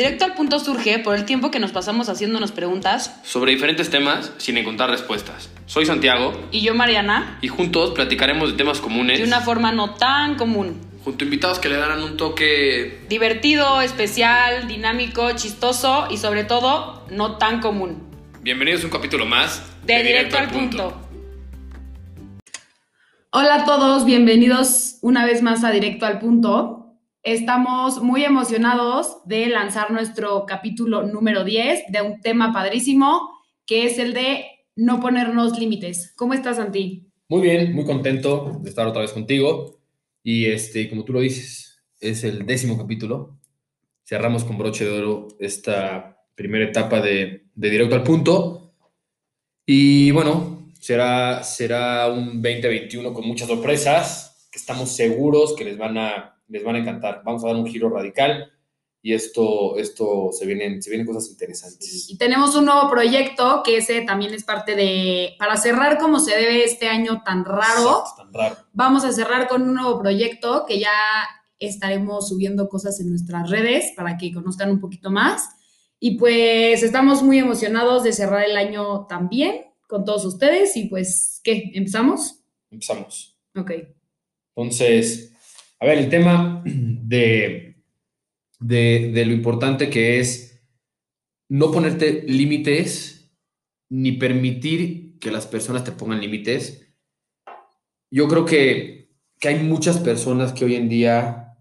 Directo al punto surge por el tiempo que nos pasamos haciéndonos preguntas. Sobre diferentes temas sin encontrar respuestas. Soy Santiago Y yo, Mariana, y juntos platicaremos de temas comunes de una forma no tan común. junto a invitados que le darán un toque Divertido, especial, dinámico, chistoso y sobre todo no tan común. Bienvenidos a un capítulo más De directo al punto. Hola a todos, bienvenidos una vez más a Directo al Punto. Estamos muy emocionados de lanzar nuestro capítulo número 10 de un tema padrísimo que es el de no ponernos límites. ¿Cómo estás, Santi? Muy bien, muy contento de estar otra vez contigo. Y este, como tú lo dices, es el décimo capítulo. Cerramos con broche de oro esta primera etapa de, de directo al punto. Y bueno, será, será un 2021 con muchas sorpresas que estamos seguros que les van a, les van a encantar. Vamos a dar un giro radical y esto, esto se, vienen, se vienen cosas interesantes. Y tenemos un nuevo proyecto que ese también es parte de, para cerrar como se debe este año tan raro, Es tan raro. vamos a cerrar con un nuevo proyecto que ya estaremos subiendo cosas en nuestras redes para que conozcan un poquito más. Y pues estamos muy emocionados de cerrar el año también con todos ustedes. Y pues, ¿qué? ¿Empezamos? Empezamos. Ok. Entonces, a ver, el tema de, de, lo importante que es no ponerte límites ni permitir que las personas te pongan límites. Yo creo que, que hay muchas personas que hoy en día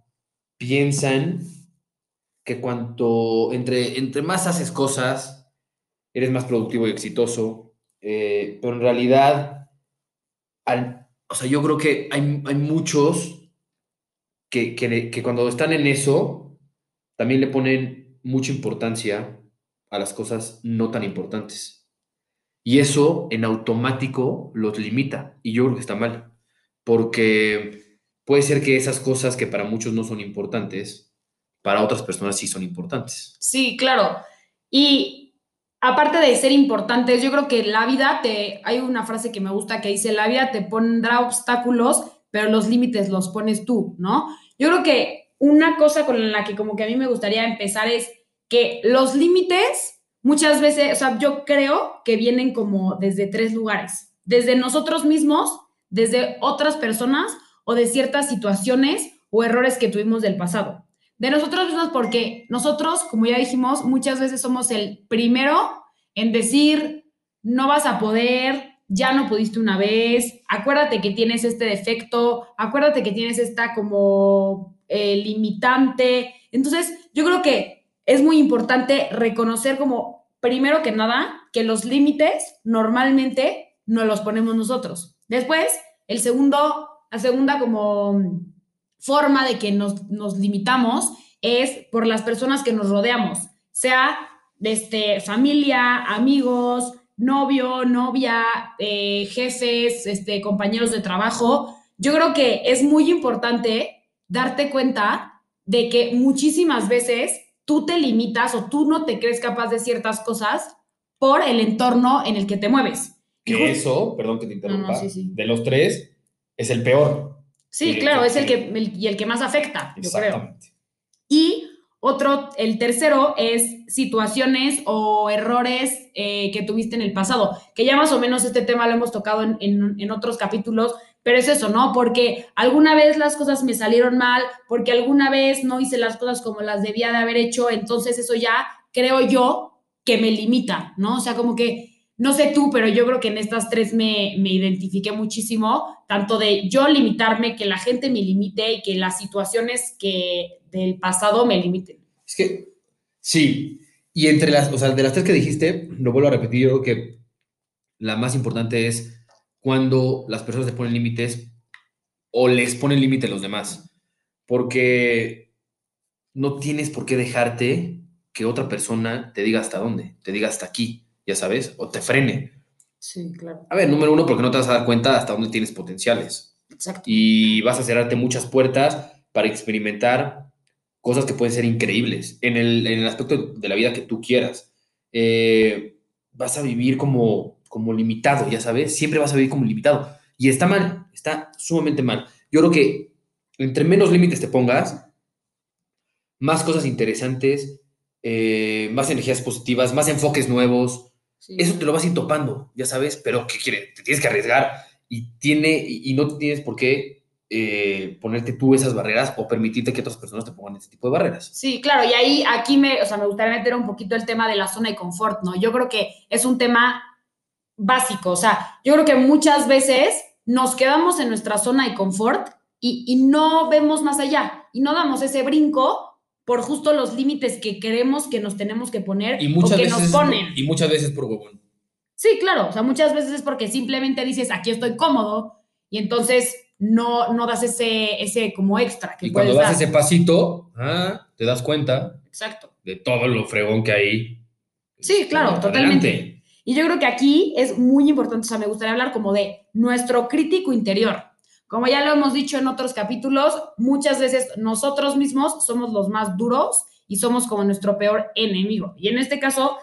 piensan que cuanto entre, entre más haces cosas, eres más productivo y exitoso, eh, pero en realidad, al, o sea, yo creo que hay, hay muchos que, que, cuando están en eso, también le ponen mucha importancia a las cosas no tan importantes. Y eso en automático los limita. Y yo creo que está mal. Porque puede ser que esas cosas que para muchos no son importantes, para otras personas sí son importantes. Sí, claro. Y aparte de ser importantes, yo creo que la vida te. Hay una frase que me gusta que dice: La vida te pondrá obstáculos, pero los límites los pones tú, ¿no? Yo creo que una cosa con la que, como que a mí me gustaría empezar es que los límites muchas veces, o sea, yo creo que vienen como desde tres lugares: desde nosotros mismos, desde otras personas o de ciertas situaciones o errores que tuvimos del pasado. De nosotros mismos porque nosotros, como ya dijimos, muchas veces somos el primero en decir, no vas a poder, ya no pudiste una vez, acuérdate que tienes este defecto, acuérdate que tienes esta como eh, limitante. Entonces, yo creo que es muy importante reconocer como, primero que nada, que los límites normalmente no los ponemos nosotros. Después, el segundo, la segunda como forma de que nos, nos limitamos es por las personas que nos rodeamos, sea este, familia, amigos, novio, novia, eh, jefes, este, compañeros de trabajo. Yo creo que es muy importante darte cuenta de que muchísimas veces tú te limitas o tú no te crees capaz de ciertas cosas por el entorno en el que te mueves. Que eso, perdón que te interrumpa, sí, sí. de los tres, es el peor. Sí, claro, es el que, el- y el que más afecta, yo creo. Y otro, el tercero es situaciones o errores eh, que tuviste en el pasado, que ya más o menos este tema lo hemos tocado en, en- en otros capítulos, pero es eso, ¿no? Porque alguna vez las cosas me salieron mal, porque alguna vez no hice las cosas como las debía de haber hecho, entonces eso ya creo yo que me limita, ¿no? O sea, como que, no sé tú, pero yo creo que en estas tres me, me identifiqué muchísimo, tanto de yo limitarme, que la gente me limite y que las situaciones que del pasado me limiten. Es que, sí, y entre las, o sea, de las tres que dijiste, lo vuelvo a repetir, yo creo que la más importante es cuando las personas se ponen límites o les ponen límite a los demás, porque no tienes por qué dejarte que otra persona te diga hasta dónde, te diga hasta aquí, ya sabes, o te frene. Sí, claro. A ver, número uno, porque no te vas a dar cuenta hasta dónde tienes potenciales. Exacto. y vas a cerrarte muchas puertas para experimentar cosas que pueden ser increíbles en el, en el aspecto de la vida que tú quieras. Eh, vas a vivir como, como limitado, ya sabes, siempre vas a vivir como limitado. Y está mal, está sumamente mal. Yo creo que entre menos límites te pongas, más cosas interesantes eh, más energías positivas, más enfoques nuevos. Sí. Eso te lo vas a ir topando, ya sabes, pero ¿qué quiere? Te tienes que arriesgar y, tiene, y, y no tienes por qué eh, ponerte tú esas barreras o permitirte que otras personas te pongan ese tipo de barreras. Sí, claro, y ahí aquí me, o sea, me gustaría meter un poquito el tema de la zona de confort, ¿no? Yo creo que es un tema básico, o sea, yo creo que muchas veces nos quedamos en nuestra zona de confort y, y no vemos más allá y no damos ese brinco por justo los límites que creemos que nos tenemos que poner Y o muchas, que veces, nos ponen. y muchas veces por huevón. Sí, claro, o sea, muchas veces es porque simplemente dices, aquí estoy cómodo y entonces no, no das ese, ese como extra que Y cuando das dar. ese pasito, ah, te das cuenta Exacto. de todo lo fregón que hay. Sí, claro, Adelante. totalmente. Y yo creo que aquí es muy importante, o sea, me gustaría hablar como de nuestro crítico interior. Como ya lo hemos dicho en otros capítulos, muchas veces nosotros mismos somos los más duros y somos como nuestro peor enemigo. Y en este caso,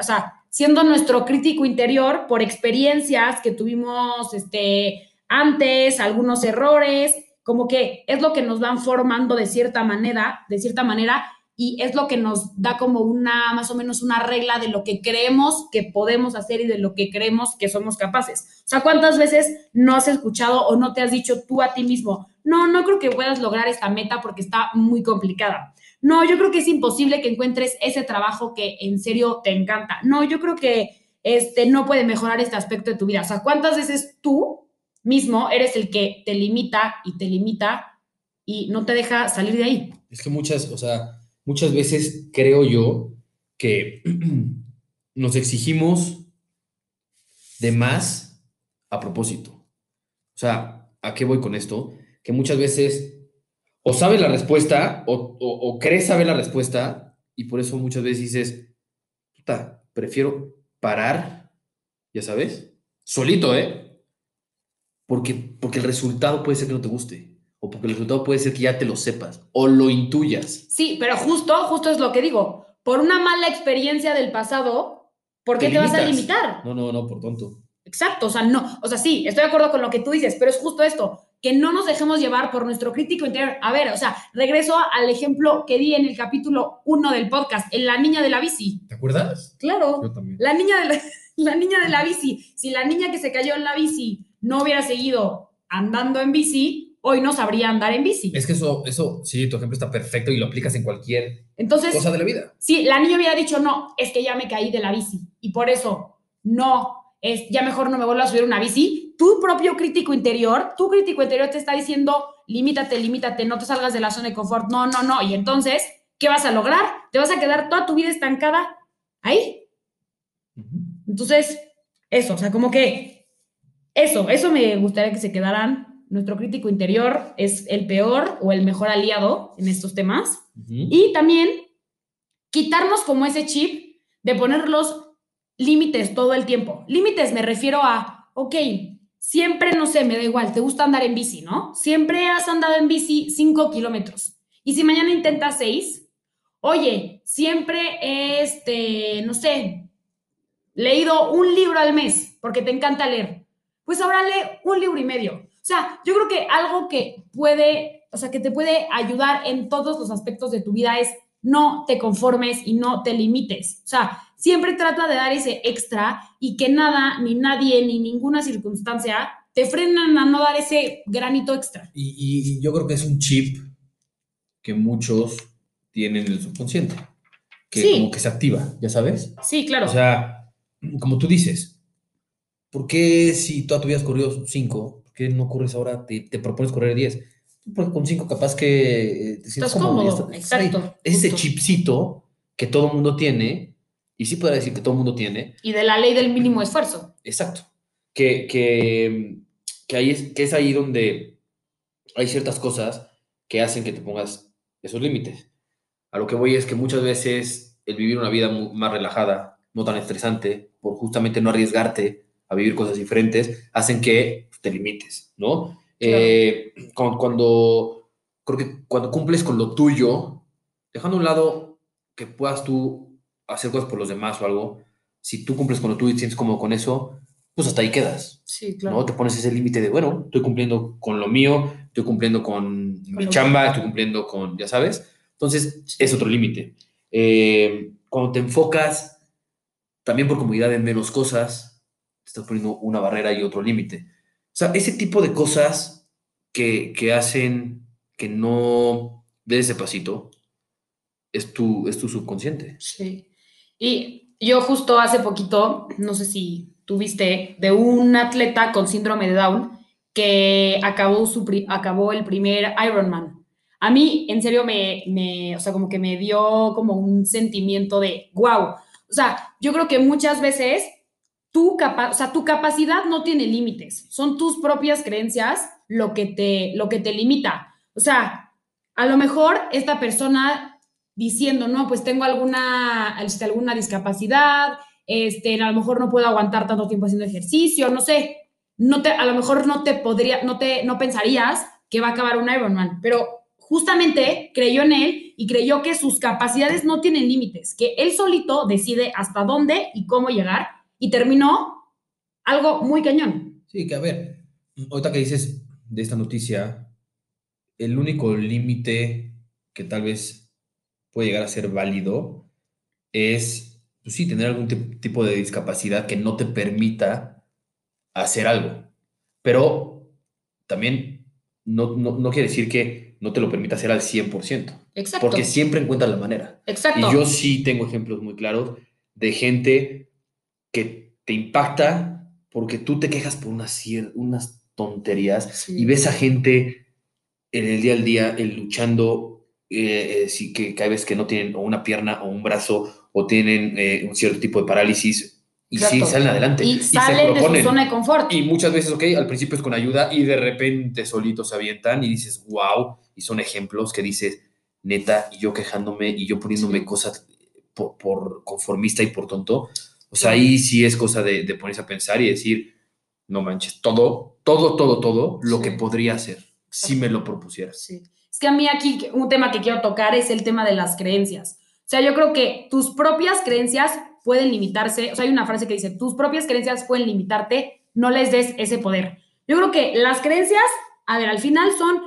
o sea, siendo nuestro crítico interior por experiencias que tuvimos este, antes, algunos errores, como que es lo que nos van formando de cierta manera, de cierta manera, y es lo que nos da como una, más o menos una regla de lo que creemos que podemos hacer y de lo que creemos que somos capaces. O sea, ¿cuántas veces no has escuchado o no te has dicho tú a ti mismo, no, no creo que puedas lograr esta meta porque está muy complicada? No, yo creo que es imposible que encuentres ese trabajo que en serio te encanta. No, yo creo que este no puede mejorar este aspecto de tu vida. O sea, ¿cuántas veces tú mismo eres el que te limita y te limita y no te deja salir de ahí? Es que muchas, o sea, muchas veces creo yo que nos exigimos de más a propósito. O sea, ¿a qué voy con esto? Que muchas veces o sabes la respuesta o, o, crees saber la respuesta y por eso muchas veces dices, puta, prefiero parar, ya sabes, solito, ¿eh? Porque, porque el resultado puede ser que no te guste. O porque el resultado puede ser que ya te lo sepas o lo intuyas. Sí, pero justo, justo es lo que digo. Por una mala experiencia del pasado, ¿por qué te, Te vas a limitar? No, no, no, por tonto. Exacto, o sea, no, o sea, sí, estoy de acuerdo con lo que tú dices, pero es justo esto, que no nos dejemos llevar por nuestro crítico interior. A ver, o sea, regreso al ejemplo que di en el capítulo 1 del podcast, en la niña de la bici. ¿Te acuerdas? Claro, Yo también. la niña de la, la niña de la bici. Si la niña que se cayó en la bici no hubiera seguido andando en bici, hoy no sabría andar en bici. Es que eso, eso, sí, tu ejemplo está perfecto y lo aplicas en cualquier Entonces, cosa de la vida. Sí, la niña hubiera dicho, no, es que ya me caí de la bici y por eso no, es ya mejor no me vuelvo a subir una bici. Tu propio crítico interior, tu crítico interior te está diciendo, limítate, limítate, no te salgas de la zona de confort, no, no, no. Y entonces, ¿qué vas a lograr? Te vas a quedar toda tu vida estancada ahí. Entonces, eso, o sea, como que eso, eso me gustaría que se quedaran. Nuestro crítico interior es el peor o el mejor aliado en estos temas. Y también quitarnos como ese chip de poner los límites todo el tiempo. Límites me refiero a, ok, siempre, no sé, me da igual, te gusta andar en bici, ¿no? Siempre has andado en bici 5 kilómetros. Y si mañana intentas 6, oye, siempre, este, no sé, leído un libro al mes porque te encanta leer. Pues ahora lee un libro y medio. O sea, yo creo que algo que puede, o sea, que te puede ayudar en todos los aspectos de tu vida es no te conformes y no te limites. O sea, siempre trata de dar ese extra y que nada, ni nadie, ni ninguna circunstancia te frenan a no dar ese granito extra. Y, y- yo creo que es un chip que muchos tienen en el subconsciente, que Sí. como que se activa, ¿ya sabes? Sí, claro. O sea, como tú dices, ¿por qué si toda tu vida has corrido 5, por qué no corres ahora, te, te propones correr 10? Porque con 5 capaz que eh, te sientes Estás cómodo. estás- exacto. Ese justo. chipcito que todo mundo tiene, y sí podría decir que todo mundo tiene, Y de la ley del mínimo esfuerzo. Exacto. Que, que, que, ahí es, que es ahí donde hay ciertas cosas que hacen que te pongas esos límites. A lo que voy es que muchas veces el vivir una vida más relajada, no tan estresante, por justamente no arriesgarte a vivir cosas diferentes, hacen que te limites, ¿no? Eh, cuando, cuando, creo que cuando cumples con lo tuyo, dejando a un lado que puedas tú hacer cosas por los demás o algo, si tú cumples con lo tuyo y te sientes cómodo con eso, pues hasta ahí quedas, Sí, ¿no? Te pones ese límite de, bueno, estoy cumpliendo con lo mío, estoy cumpliendo con mi chamba, estoy cumpliendo con, ya sabes. Entonces, es otro límite. Eh, cuando te enfocas también por comodidad en menos cosas, te estás poniendo una barrera y otro límite. Sea, ese tipo de cosas que, que hacen que no des ese pasito es tu, es tu subconsciente. Sí. Y yo justo hace poquito, no sé si tuviste, de un atleta con síndrome de Down que acabó, su acabó el primer Ironman. A mí, en serio, me, me, o sea, como que me dio como un sentimiento de, wow. O sea, yo creo que muchas veces tu, capa o sea, tu capacidad no tiene límites, son tus propias creencias lo que te, lo que te limita. O sea, a lo mejor esta persona diciendo, no, pues tengo alguna, este, alguna discapacidad, este, a lo mejor no puedo aguantar tanto tiempo haciendo ejercicio, no sé, no te, a lo mejor no te podría, no te, no pensarías que va a acabar un Ironman, pero justamente creyó en él y creyó que sus capacidades no tienen límites, que él solito decide hasta dónde y cómo llegar y terminó algo muy cañón. Sí, que a ver, ahorita que dices de esta noticia, el único límite que tal vez puede llegar a ser válido es pues sí, tener algún tipo de discapacidad que no te permita hacer algo. Pero también no, no, quiere decir que no te lo permita hacer al 100%. Exacto. Porque siempre encuentras la manera. Exacto. Y yo sí tengo ejemplos muy claros de gente que te impacta porque tú te quejas por unas, unas tonterías y ves a gente en el día al día luchando, eh, eh, sí, que cada vez que no tienen una pierna o un brazo o tienen eh, un cierto tipo de parálisis y sí salen adelante. Y, salen de su zona de confort. Y muchas veces, ok, al principio es con ayuda y de repente solitos se avientan y dices, wow, y son ejemplos que dices, neta, y yo quejándome y yo poniéndome cosas por, conformista y por tonto. O sea, ahí sí es cosa de, ponerse a pensar y decir, no manches, todo, todo, todo, todo lo que podría hacer si me lo propusieras. Sí. Es que a mí aquí un tema que quiero tocar es el tema de las creencias. O sea, yo creo que tus propias creencias pueden limitarse. O sea, hay una frase que dice, tus propias creencias pueden limitarte, no les des ese poder. Yo creo que las creencias, a ver, al final son,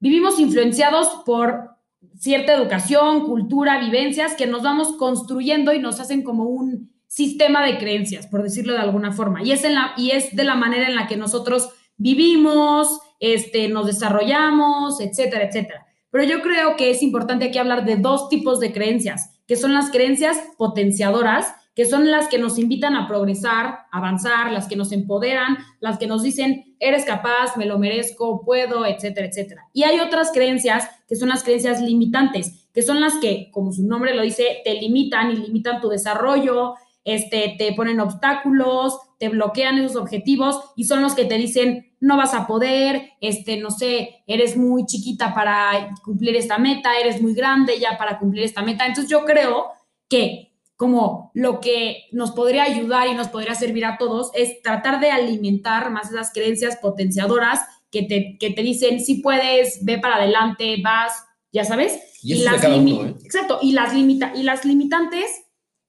vivimos influenciados por cierta educación, cultura, vivencias que nos vamos construyendo y nos hacen como un sistema de creencias, por decirlo de alguna forma. Y es, en la, y es de la manera en la que nosotros vivimos, este, nos desarrollamos, etcétera, etcétera. Pero yo creo que es importante aquí hablar de dos tipos de creencias, que son las creencias potenciadoras, que son las que nos invitan a progresar, avanzar, las que nos empoderan, las que nos dicen, eres capaz, me lo merezco, puedo, etcétera, etcétera. Y hay otras creencias que son las creencias limitantes, que son las que, como su nombre lo dice, te limitan y limitan tu desarrollo, este, te ponen obstáculos, te bloquean esos objetivos y son los que te dicen, no vas a poder, este, no sé, eres muy chiquita para cumplir esta meta, eres muy grande ya para cumplir esta meta. Entonces yo creo que como lo que nos podría ayudar y nos podría servir a todos es tratar de alimentar más esas creencias potenciadoras que te, que te dicen, si puedes, ve para adelante, vas, ya sabes. Y, las ¿eh? Exacto, y las, limita y las limitantes,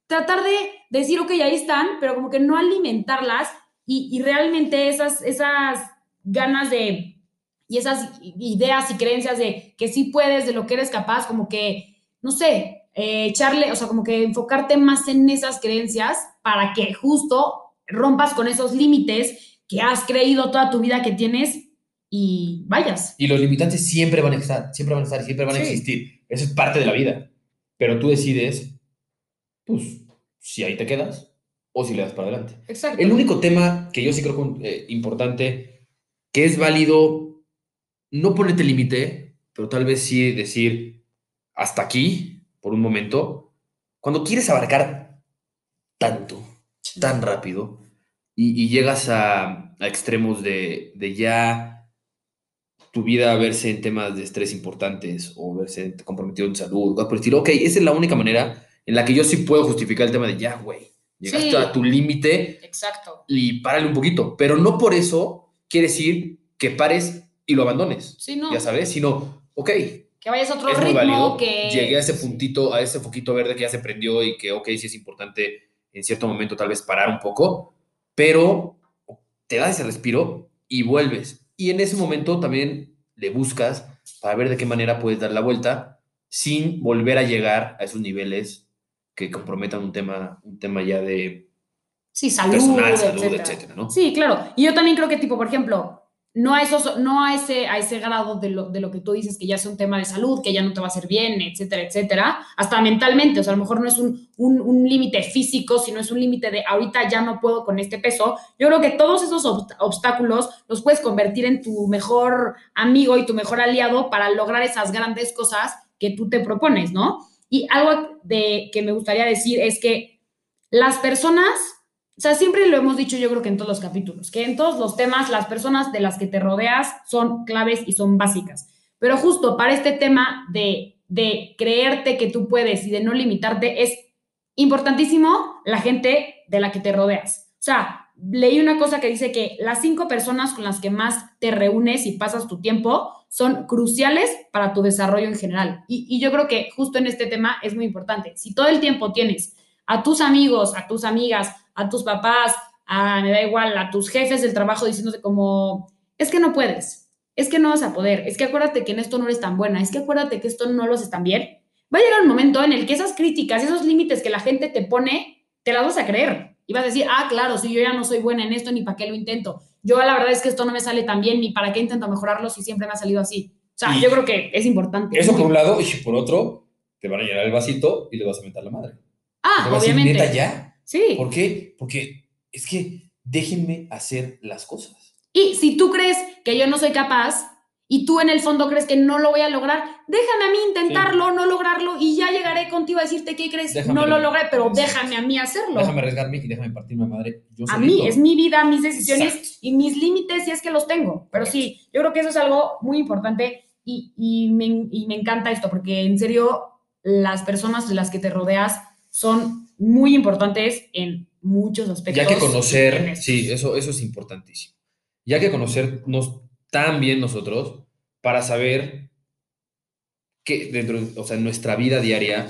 tratar de decir, ok, ahí están, pero como que no alimentarlas y, y realmente esas, esas ganas de, y esas ideas y creencias de que sí puedes, de lo que eres capaz, como que, no sé, eh, echarle, o sea, como que enfocarte más en esas creencias para que justo rompas con esos límites que has creído toda tu vida que tienes y vayas. Y los limitantes siempre van a estar, siempre van a estar, siempre van a existir. Eso es parte de la vida. Pero tú decides, pues, si ahí te quedas o si le das para adelante. Exacto. El único tema que yo sí creo eh, importante que es válido no ponerte límite, pero tal vez sí decir hasta aquí por un momento. Cuando quieres abarcar tanto, tan rápido, y, llegas a, extremos de, ya tu vida verse en temas de estrés importantes o verse comprometido en salud, por decir, ok, esa es la única manera en la que yo sí puedo justificar el tema de ya, güey, llegaste a tu límite. Exacto. Y párale un poquito, pero no por eso quiere decir que pares y lo abandones. Sí, no. Ya sabes, sino, ok. Que vayas a otro ritmo, que... Llegué a ese puntito, a ese foquito verde que ya se prendió y que, ok, sí es importante en cierto momento tal vez parar un poco, pero te das ese respiro y vuelves. Y en ese momento también le buscas para ver de qué manera puedes dar la vuelta sin volver a llegar a esos niveles que comprometan un tema, un tema ya de Sí, salud, personal, salud, etcétera. etcétera, ¿no? Sí, claro. Y yo también creo que, tipo, por ejemplo, no a, esos, no a, ese, a ese grado de lo, de lo que tú dices, que ya es un tema de salud, que ya no te va a hacer bien, etcétera, etcétera, hasta mentalmente. O sea, a lo mejor no es un, un, un límite físico, sino es un límite de ahorita ya no puedo con este peso. Yo creo que todos esos obst- obstáculos los puedes convertir en tu mejor amigo y tu mejor aliado para lograr esas grandes cosas que tú te propones, ¿no? Y algo de, que me gustaría decir es que las personas o sea, siempre lo hemos dicho yo creo que en todos los capítulos, que en todos los temas las personas de las que te rodeas son claves y son básicas. Pero justo para este tema de, de creerte que tú puedes y de no limitarte, es importantísimo la gente de la que te rodeas. O sea, leí una cosa que dice que las cinco personas con las que más te reúnes y pasas tu tiempo son cruciales para tu desarrollo en general. Y, yo creo que justo en este tema es muy importante. Si todo el tiempo tienes a tus amigos, a tus amigas, a tus papás, a, me da igual, a tus jefes del trabajo diciéndote como, es que no puedes, es que no vas a poder, es que acuérdate que en esto no eres tan buena, es que acuérdate que esto no lo haces tan bien. Va a llegar un momento en el que esas críticas, esos límites que la gente te pone, te las vas a creer. Y vas a decir, ah, claro, si yo ya no soy buena en esto, ni para qué lo intento. Yo la verdad es que esto no me sale tan bien, ni para qué intento mejorarlo si siempre me ha salido así. O sea, Y- yo creo que es importante. Eso por un lado, y por otro, te van a llenar el vasito y le vas a meter la madre. Ah, Te vas a decir, obviamente. ¿Neta ya? Sí. ¿Por qué? Porque es que déjenme hacer las cosas. Y si tú crees que yo no soy capaz y tú en el fondo crees que no lo voy a lograr, déjame a mí intentarlo, no lograrlo y ya llegaré contigo a decirte qué crees. Déjame no lo lo- logré, pero déjame a mí hacerlo. Déjame arriesgarme y déjame partirme madre. Yo a mí, es mi vida, mis decisiones Exacto. y mis límites si es que los tengo. Pero sí, yo creo que eso es algo muy importante y, y me, y me encanta esto porque en serio las personas de las que te rodeas son muy importantes en muchos aspectos. Ya que conocer, sí, eso, eso es importantísimo. Ya que conocernos tan bien nosotros para saber que dentro, o sea, en nuestra vida diaria,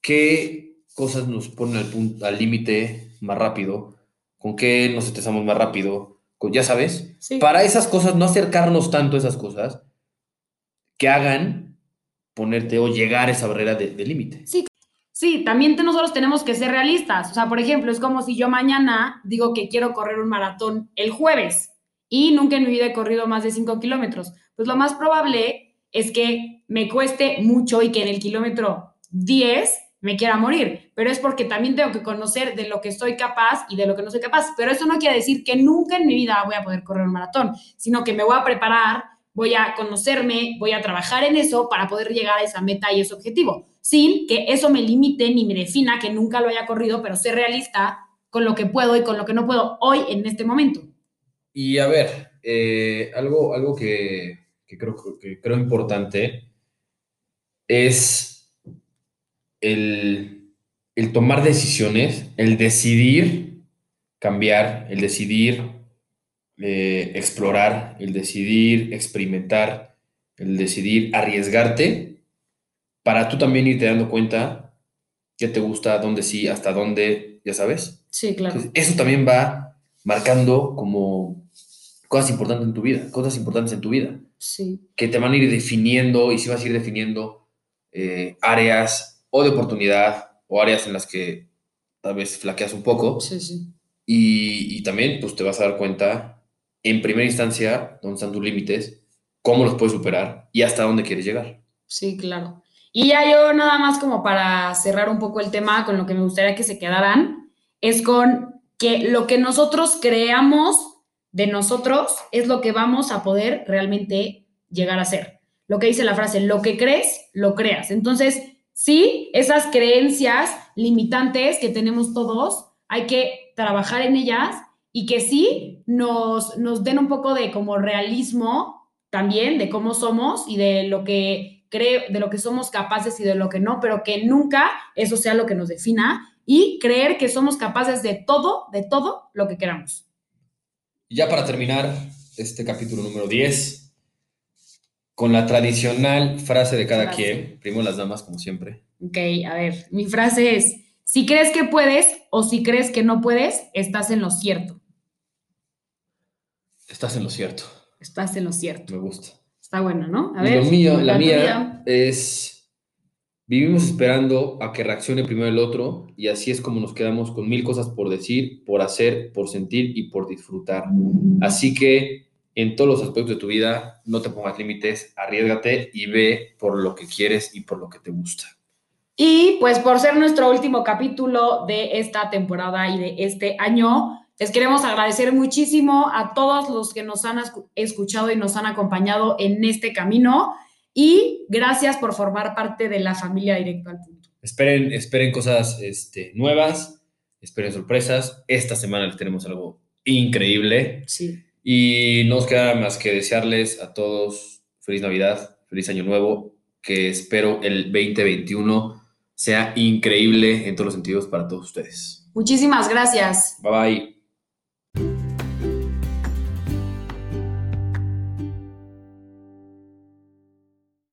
qué cosas nos ponen al límite más rápido, con qué nos estresamos más rápido, con, ya sabes, Sí. para esas cosas, no acercarnos tanto a esas cosas que hagan ponerte o llegar a esa barrera de, de límite. Sí, también te- nosotros tenemos que ser realistas. O sea, por ejemplo, es como si yo mañana digo que quiero correr un maratón el jueves y nunca en mi vida he corrido más de 5 kilómetros. Pues lo más probable es que me cueste mucho y que en el kilómetro 10 me quiera morir. Pero es porque también tengo que conocer de lo que soy capaz y de lo que no soy capaz. Pero eso no quiere decir que nunca en mi vida voy a poder correr un maratón, sino que me voy a preparar, voy a conocerme, voy a trabajar en eso para poder llegar a esa meta y ese objetivo, sin que eso me limite ni me defina que nunca lo haya corrido, pero ser realista con lo que puedo y con lo que no puedo hoy en este momento. Y a ver, eh, algo, algo que, que creo, que creo importante es el, el tomar decisiones, el decidir cambiar, el decidir eh, explorar, el decidir experimentar, el decidir arriesgarte para tú también irte dando cuenta qué te gusta, dónde sí, hasta dónde, ya sabes. Sí, claro. Entonces, eso también va marcando como cosas importantes en tu vida, cosas importantes en tu vida, Sí, que te van a ir definiendo y si vas a ir definiendo eh, áreas o de oportunidad o áreas en las que tal vez flaqueas un poco sí, sí. y, y también pues te vas a dar cuenta en primera instancia dónde están tus límites, cómo los puedes superar y hasta dónde quieres llegar. Sí, claro. Y ya yo nada más como para cerrar un poco el tema con lo que me gustaría que se quedaran, es con que lo que nosotros creamos de nosotros es lo que vamos a poder realmente llegar a ser. Lo que dice la frase, lo que crees, lo creas. Entonces, sí, esas creencias limitantes que tenemos todos, hay que trabajar en ellas y que sí nos, nos den un poco de como realismo también de cómo somos y de lo que creo, de lo que somos capaces y de lo que no, pero que nunca eso sea lo que nos defina y creer que somos capaces de todo, de todo lo que queramos. Y ya para terminar este capítulo número 10, con la tradicional frase de cada Frase. quien, primero las damas como siempre. Ok, a ver, mi frase es, si crees que puedes o si crees que no puedes, estás en lo cierto. Estás en lo cierto, Estás en lo cierto. me gusta. Está bueno, ¿no? A Y ver. lo mío, la, la mía tuya. es Vivimos esperando a que reaccione primero el otro y así es como nos quedamos con mil cosas por decir, por hacer, por sentir y por disfrutar. Así que en todos los aspectos de tu vida, no te pongas límites, arriesgate y ve por lo que quieres y por lo que te gusta. Y pues por ser nuestro último capítulo de esta temporada y de este año, les queremos agradecer muchísimo a todos los que nos han escu- escuchado y nos han acompañado en este camino. Y gracias por formar parte de la familia Directo al Punto. Esperen, esperen cosas este, nuevas, esperen sorpresas. Esta semana les tenemos algo increíble Sí. y no nos queda más que desearles a todos feliz Navidad, feliz Año Nuevo, que espero el 2021 sea increíble en todos los sentidos para todos ustedes. Muchísimas gracias. Bye bye.